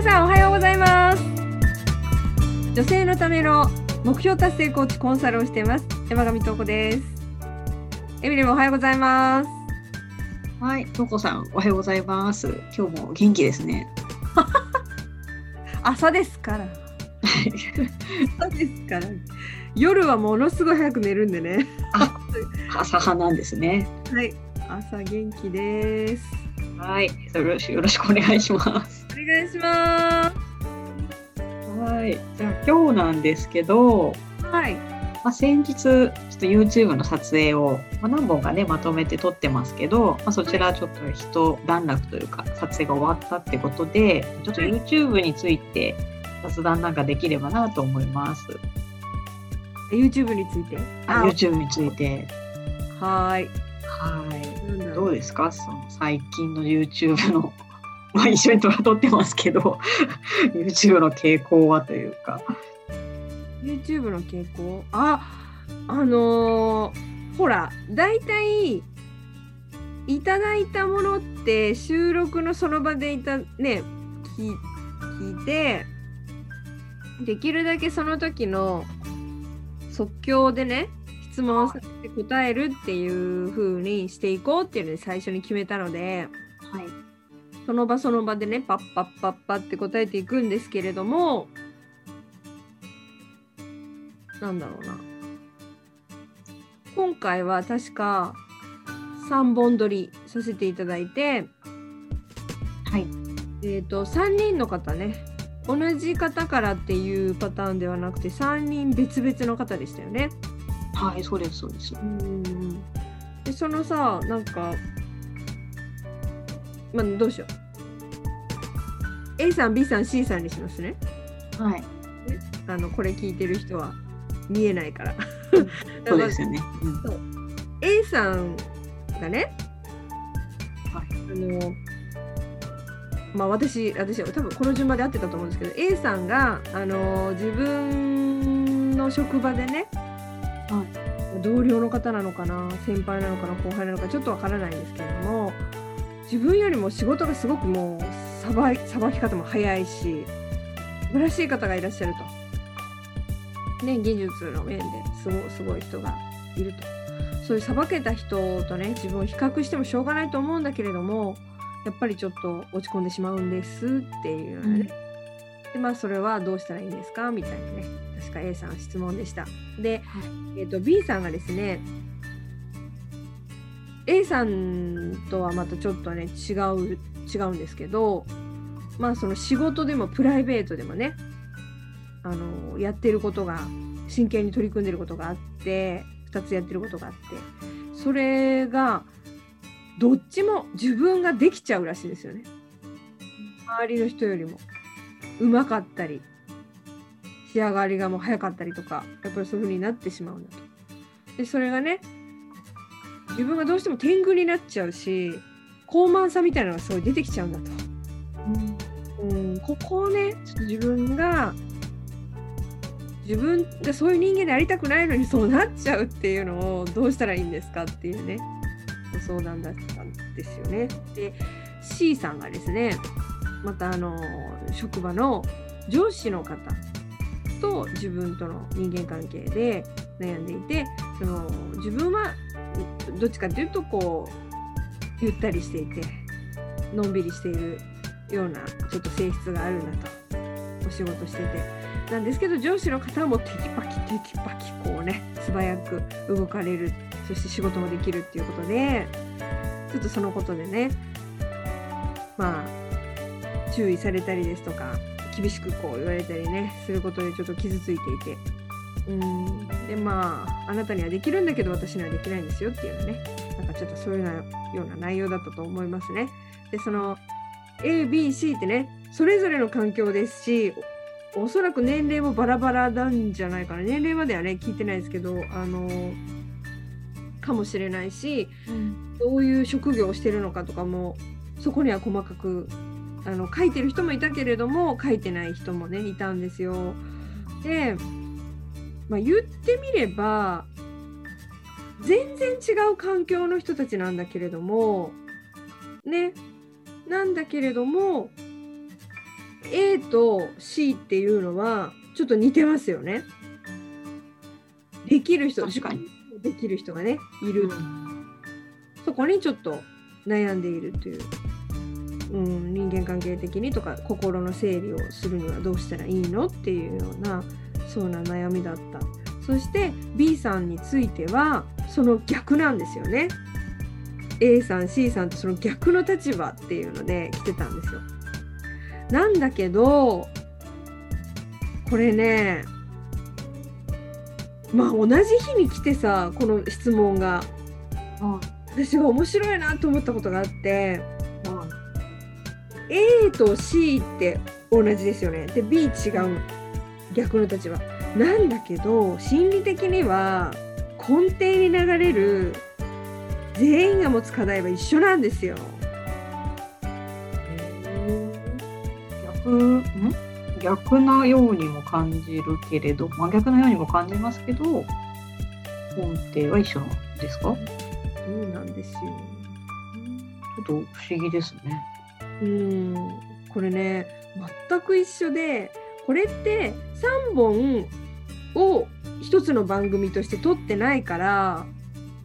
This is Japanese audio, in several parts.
皆さんおはようございます。女性のための目標達成コーチコンサルをしています。山上東子です。エミリもおはようございます。はい、とうこさん、おはようございます。今日も元気ですね。朝ですから。朝ですから。夜はものすごい早く寝るんでね。朝派なんですね。はい朝元気です。はい、よろしよろしくお願いします。お願いしまはい、じゃあ今日なんですけど、すはい。まあ、先日ちょっと YouTube の撮影を、まあ、何本かねまとめて撮ってますけど、まあ、そちらちょっと一段落というか撮影が終わったってことで、ちょっと YouTube について雑談なんかできればなと思います。YouTube について？あ YouTube について。はーい。はい。どうですか？その最近の YouTube のまあ一緒に撮ってますけど YouTube の傾向はというか。YouTube の傾向？ああのーほら大体いただいたものって収録のその場でいたね聞聞いてできるだけその時の即興でね質問させて答えるっていう風にしていこうっていうので最初に決めたので。はいその場その場でねパッパッパッパって答えていくんですけれどもなんだろうな。今回は確か3本撮りさせていただいて、はい。えー、と3人の方ね同じ方からっていうパターンではなくて3人別々の方でしたよね。はいそうですそうです。うん。でそのさなんかまあどうしよう。A さん B さん C さんにしますね。はい。あのこれ聞いてる人は見えないから。そうですよね、うん、A さんがね、はい。あのまあ私私多分この順番で合ってたと思うんですけど A さんがあの自分の職場でね、同僚の方なのかな先輩なのかな後輩なのかちょっとわからないんですけれども自分よりも仕事がすごくもうさばさばき方も早いし素晴らしい方がいらっしゃると。ね、技術の面ですごすごい人がいると。そういうさばけた人とね自分を比較してもしょうがないと思うんだけれどもやっぱりちょっと落ち込んでしまうんですっていうようなね、でまあそれはどうしたらいいんですか？みたいなね。確か A さん質問でした。で、えー、と B さんがですね A さんとはまたちょっとね違う違うんですけどまあその仕事でもプライベートでもねあのやってることが真剣に取り組んでることがあって2つやってることがあってそれがどっちも自分ができちゃうらしいですよね。周りの人よりもうまかったり仕上がりがもう早かったりとかやっぱりそういう風になってしまうんだと。でそれがね自分がどうしても天狗になっちゃうし高慢さみたいなのがすごい出てきちゃうんだと。うん、ここをねちょっと自分が自分がそういう人間でありたくないのにそうなっちゃうっていうのをどうしたらいいんですかっていうねご相談だったんですよね。で C さんがですねまたあの職場の上司の方と自分との人間関係で悩んでいてその自分はどっちかというとこうゆったりしていてのんびりしているようなちょっと性質があるんだとお仕事してて。なんですけど上司の方はもうテキパキテキパキこうね素早く動かれるそして仕事もできるっていうことでちょっとそのことでねまあ注意されたりですとか厳しくこう言われたりねすることでちょっと傷ついていて。うん。でまあなたにはできるんだけど私にはできないんですよっていうのねなんかちょっとそういうような内容だったと思いますね。でその ABC ってねそれぞれの環境ですしおそらく年齢もバラバラなんじゃないかな年齢まではね聞いてないですけどあのかもしれないしどういう職業をしてるのかとかもそこには細かくあの書いてる人もいたけれども書いてない人もねいたんですよ。で、まあ、言ってみれば全然違う環境の人たちなんだけれどもね。なんだけれども A と C っていうのはちょっと似てますよね。できる人確かに。できる人がねいる、そこにちょっと悩んでいるという、うん、人間関係的にとか心の整理をするにはどうしたらいいのっていうようなそうな悩みだった。そして B さんについてはその逆なんですよね。A さん C さんとその逆の立場っていうので来てたんですよ。なんだけどこれねまあ同じ日に来てさこの質問が。は私が面白いなと思ったことがあって A と C って同じですよね。で B 違う逆の立場なんだけど心理的には根底に流れる全員が持つ課題は一緒なんですよ。逆ん？逆なようにも感じるけれど真逆のようにも感じますけど根底は一緒なんですか？そうなんですよ。ちょっと不思議ですね。うんこれね全く一緒でこれって3本を一つの番組として撮ってないから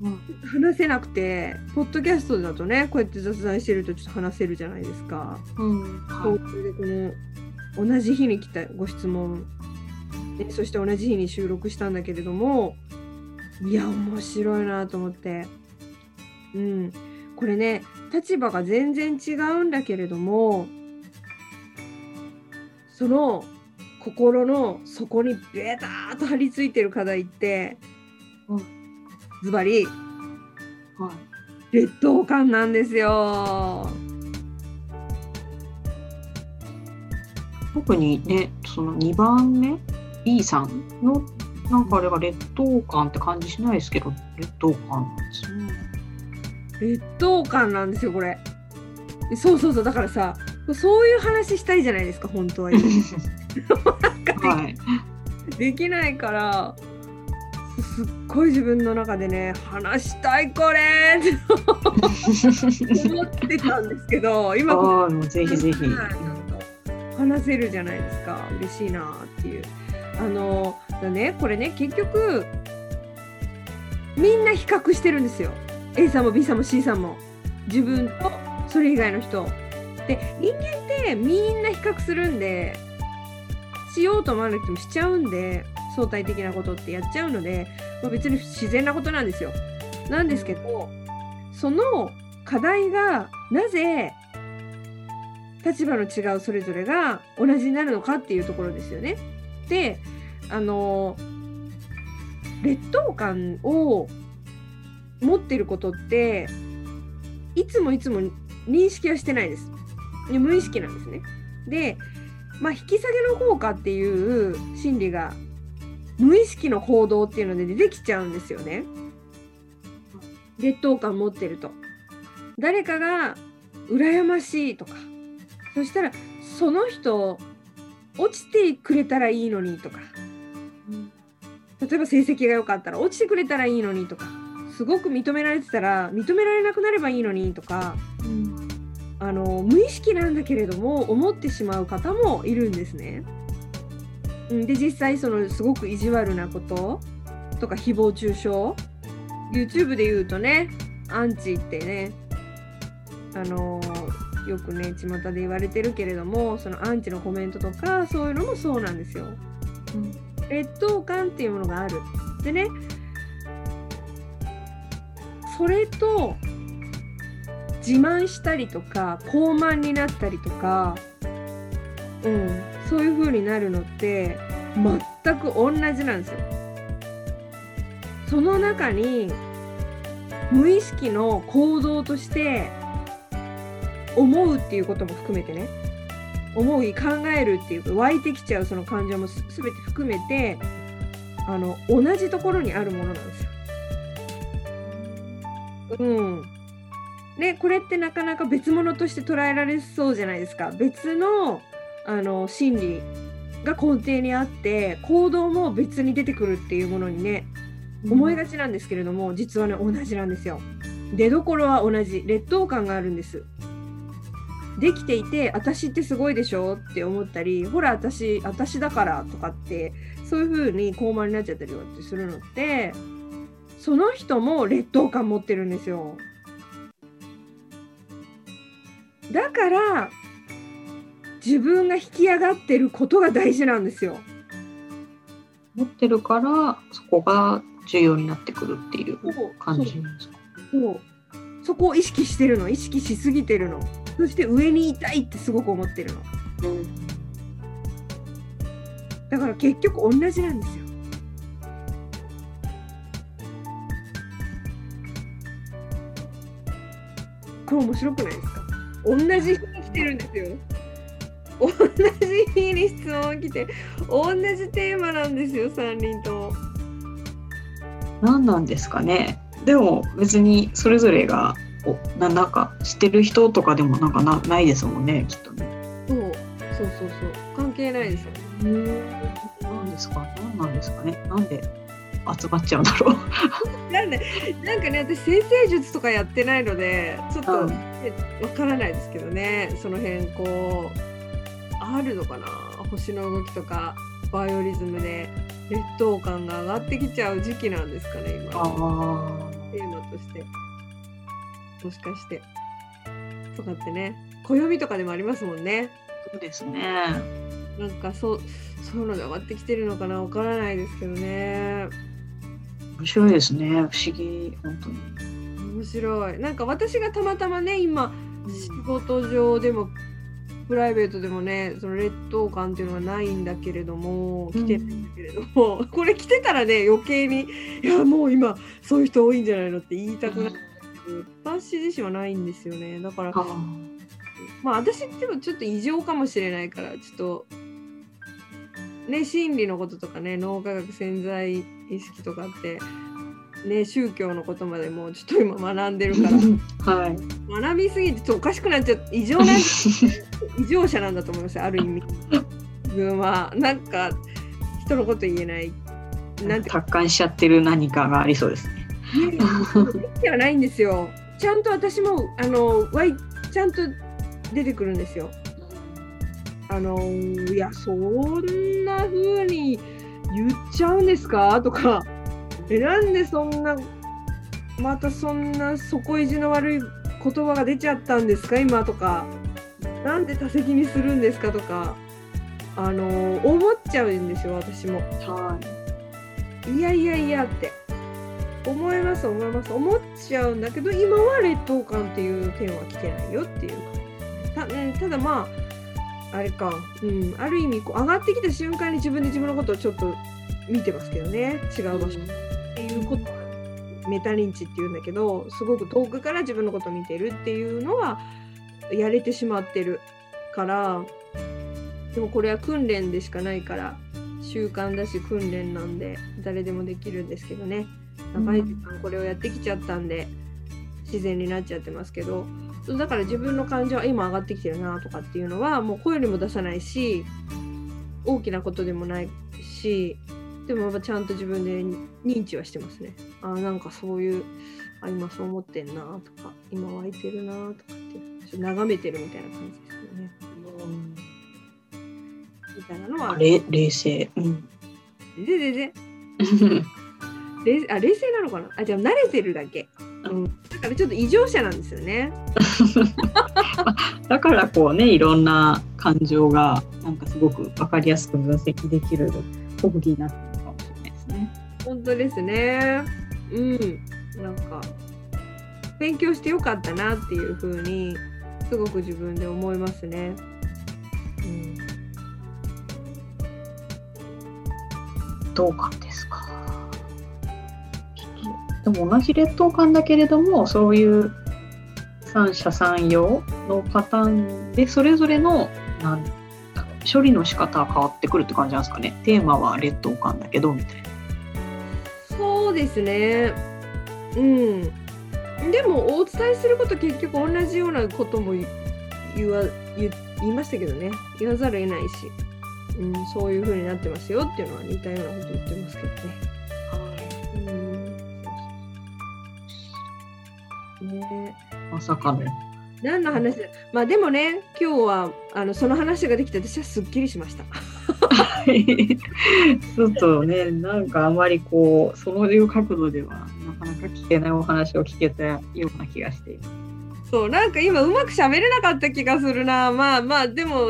うん。話せなくてポッドキャストだとねこうやって雑談してるとちょっと話せるじゃないですか。うん。でこの同じ日に来たご質問。でそして同じ日に収録したんだけれどもいや面白いなと思って。うん。これね立場が全然違うんだけれどもその心の底にベターっと張り付いてる課題ってうん。ズバリはい。劣等感なんですよ。特にねその2番目 B さんのなんかあれが劣等感って感じしないですけど劣等感なんですよ。ね。劣等感なんですよこれ。そうそうそうだからさそういう話したいじゃないですか本当は はい。でできないからすっごい自分の中でね話したいこれって 思ってたんですけど今もうぜひぜひ。話せるじゃないですか。嬉しいなっていう。あのだねこれね結局みんな比較してるんですよ。A さんも B さんも C さんも。自分とそれ以外の人。で人間ってみんな比較するんでしようと思わなくてもしちゃうんで相対的なことってやっちゃうので、ま、別に自然なことなんですよなんですけどその課題がなぜ立場の違うそれぞれが同じになるのかっていうところですよね。であの劣等感を持ってることっていつもいつも認識はしてないです。無意識なんですね。で、まあ、引き下げの効果っていう心理が無意識の行動っていうので出てきちゃうんですよね。劣等感持ってると。誰かが羨ましいとか。そしたらその人落ちてくれたらいいのにとか。例えば成績が良かったら落ちてくれたらいいのにとか。すごく認められてたら認められなくなればいいのにとか。あの無意識なんだけれども思ってしまう方もいるんですね。うんで実際そのすごく意地悪なこととか誹謗中傷 YouTube で言うとねアンチってねあのよくね巷で言われてるけれどもそのアンチのコメントとかそういうのもそうなんですよ。劣等感っていうものがある。でねそれと自慢したりとか高慢になったりとか、うん、そういう風になるのって全く同じなんですよ。その中に無意識の行動として思うっていうことも含めてね思い考えるっていう湧いてきちゃうその感情もす全て含めてあの同じところにあるものなんですよ。うん。ねこれってなかなか別物として捉えられそうじゃないですか。別のあの心理が根底にあって行動も別に出てくるっていうものにね思いがちなんですけれども、実はね同じなんですよ。出どころは同じ劣等感があるんです。できていて私ってすごいでしょって思ったりほら私私だからとかってそういう風に高慢になっちゃったりするのってその人も劣等感持ってるんですよ。だから自分が引き上がってることが大事なんですよ。持ってるからそこが重要になってくるっていう感じですか？そう。そこを意識してるの。意識しすぎてるの。そして上にいたいってすごく思ってるの、うん、だから結局同じなんですよ。これ面白くないですか？同じ日に来てるんですよ。同じ日に質問来て同じテーマなんですよ3人とも。何なんですかね。でも別にそれぞれがおななんか知ってる人とかでもなんかなないですもんねきっとね。そう。そうそうそう。関係ないですよ。何ですか？何なんですかね？なんで集まっちゃうんだろう。なんでなんかね私先生術とかやってないのでちょっとわからないですけどねその辺こうあるのかな？星の動きとかバイオリズムで劣等感が上がってきちゃう時期なんですかね今。テー。マとして。もしかして。とかってね。暦とかでもありますもんね。そうですね。なんかそうそういうので上がってきてるのかな？わからないですけどね。面白いですね。不思議本当に面白い。なんか私がたまたまね今仕事上でもプライベートでもねその劣等感っていうのはないんだけれども来てるんだけれども、うん、これ来てたらね余計にいやもう今そういう人多いんじゃないのって言いたくなる、うん、私自身はないんですよね。だからまあ私でもちょっと異常かもしれないからちょっとね心理のこととかね脳科学潜在意識とかってね、宗教のことまでもちょっと今学んでるから、はい、学びすぎてちょっとおかしくなっちゃって異常な 異常者なんだと思いますある意味。自分はなんか人のこと言えない。なんて。達観しちゃってる何かがありそうですね。ではないんですよ。ちゃんと私もあのわいちゃんと出てくるんですよ。あのいやそんな風に言っちゃうんですか？とかえなんでそんなまたそんな底意地の悪い言葉が出ちゃったんですか？今とか。なんで多席にするんですか？とか。あの思っちゃうんですよ私も。はい、いやいやいやって。思います思います。思っちゃうんだけど今は劣等感っていう点は来てないよっていうた,、うん、ただまああれか、うん、ある意味こう上がってきた瞬間に自分で自分のことをちょっと見てますけどね。違う場所。うん。っていうこと。メタ認知っていうんだけどすごく遠くから自分のことを見てるっていうのはやれてしまってるからでもこれは訓練でしかないから習慣だし訓練なんで誰でもできるんですけどね。長い時間これをやってきちゃったんで自然になっちゃってますけど。だから自分の感情は今上がってきてるなとかっていうのはもう声にも出さないし大きなことでもないしでもちゃんと自分で認知はしてますね。あなんかそういうあ今そう思ってんなとか今湧いてるなとかってちょっと眺めてるみたいな感じですよね。うん、みたいなのは冷冷静。うん。ででで冷 あ冷静なのかな？あじゃあ慣れてるだけ。うん、だからちょっと異常者なんですよね。だからこうねいろんな感情がなんかすごく分かりやすく分析できる特技になって本当ですね。うん。なんか、勉強してよかったなっていうふうに、すごく自分で思いますね。うん。どうかですか？でも同じ劣等感だけれども、そういう三者三様のパターンで、それぞれの、なん処理の仕方は変わってくるって感じなんですかね。テーマは劣等感だけど、みたいな。そうですね。うん。でもお伝えすること結局同じようなことも言わ言言いましたけどね言わざるを得ないし、うん、そういう風になってますよっていうのは似たようなこと言ってますけどね。うん、ねまさかの何の話まあでもね今日はあのその話ができて私はすっきりしました。ちょっとねなんかあまりこうそういう角度ではなかなか聞けないお話を聞けたような気がしています。そうなんか今うまく喋れなかった気がするなまあまあでも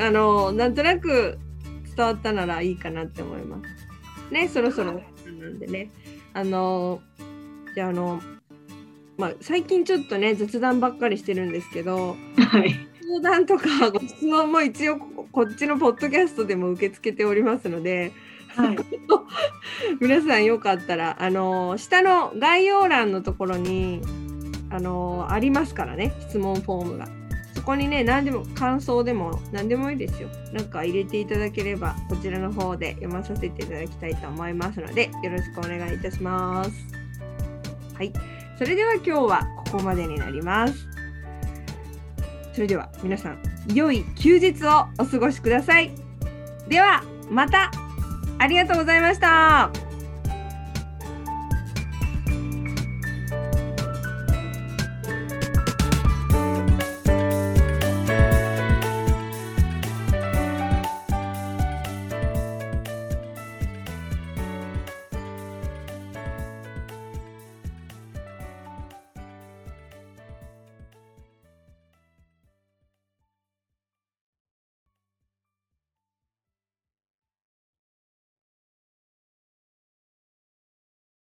あのなんとなく伝わったならいいかなって思います。ねそろそろなんでねあのじゃああのまあ最近ちょっとね雑談ばっかりしてるんですけどはい。相談とか ご質問も一応こっちのポッドキャストでも受け付けておりますのではい。皆さんよかったらあの下の概要欄のところにあのありますからね質問フォームが。そこにね何でも感想でも何でもいいですよ。なんか入れていただければこちらの方で読まさせていただきたいと思いますのでよろしくお願いいたします。はい。それでは今日はここまでになりますそれでは皆さん良い休日をお過ごしくださいではまたありがとうございました。